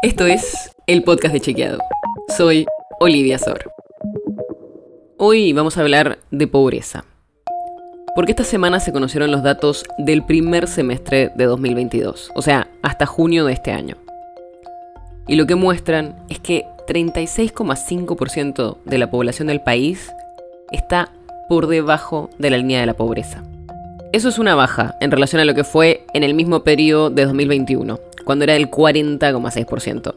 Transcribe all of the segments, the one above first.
Esto es el podcast de Chequeado. Soy Olivia Sor. Hoy vamos a hablar de pobreza. Porque esta semana se conocieron los datos del primer semestre de 2022, o sea, hasta junio de este año. Y lo que muestran es que 36,5% de la población del país está por debajo de la línea de la pobreza. Eso es una baja en relación a lo que fue en el mismo periodo de 2021, cuando era del 40,6%.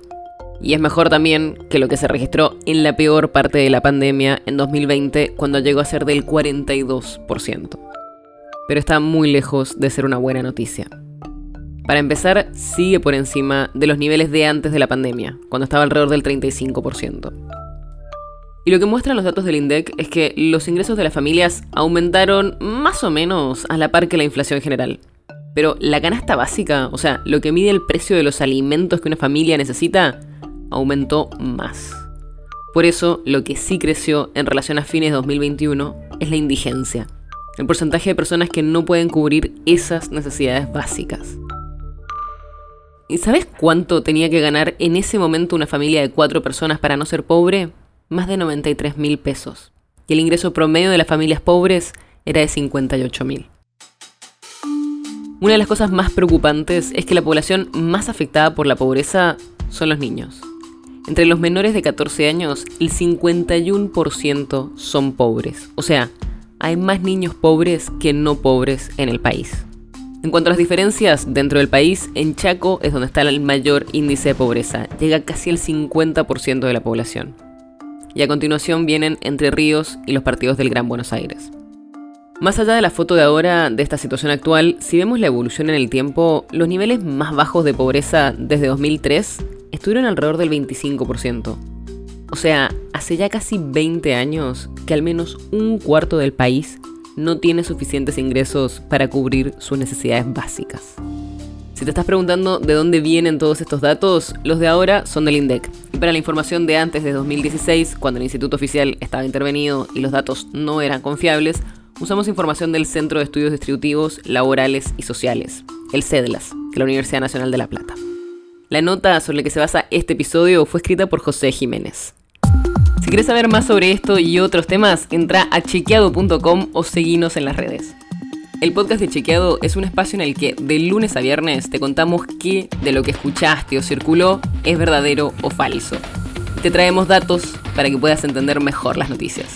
Y es mejor también que lo que se registró en la peor parte de la pandemia en 2020, cuando llegó a ser del 42%. Pero está muy lejos de ser una buena noticia. Para empezar, sigue por encima de los niveles de antes de la pandemia, cuando estaba alrededor del 35%. Y lo que muestran los datos del INDEC es que los ingresos de las familias aumentaron más o menos a la par que la inflación general. Pero la canasta básica, o sea, lo que mide el precio de los alimentos que una familia necesita, aumentó más. Por eso, lo que sí creció en relación a fines de 2021 es la indigencia, el porcentaje de personas que no pueden cubrir esas necesidades básicas. ¿Y sabes cuánto tenía que ganar en ese momento una familia de cuatro personas para no ser pobre? más de 93 mil pesos. Y el ingreso promedio de las familias pobres era de 58 mil. Una de las cosas más preocupantes es que la población más afectada por la pobreza son los niños. Entre los menores de 14 años, el 51% son pobres. O sea, hay más niños pobres que no pobres en el país. En cuanto a las diferencias dentro del país, en Chaco es donde está el mayor índice de pobreza. Llega casi el 50% de la población y a continuación vienen Entre Ríos y los partidos del Gran Buenos Aires. Más allá de la foto de ahora de esta situación actual, si vemos la evolución en el tiempo, los niveles más bajos de pobreza desde 2003 estuvieron alrededor del 25%. O sea, hace ya casi 20 años que al menos un cuarto del país no tiene suficientes ingresos para cubrir sus necesidades básicas. Si te estás preguntando de dónde vienen todos estos datos, los de ahora son del INDEC. Y para la información de antes de 2016, cuando el Instituto Oficial estaba intervenido y los datos no eran confiables, usamos información del Centro de Estudios Distributivos, Laborales y Sociales, el CEDLAS, de la Universidad Nacional de La Plata. La nota sobre la que se basa este episodio fue escrita por José Jiménez. Si quieres saber más sobre esto y otros temas, entra a chequeado.com o seguinos en las redes. El podcast de Chequeado es un espacio en el que de lunes a viernes te contamos qué de lo que escuchaste o circuló es verdadero o falso. te traemos datos para que puedas entender mejor las noticias.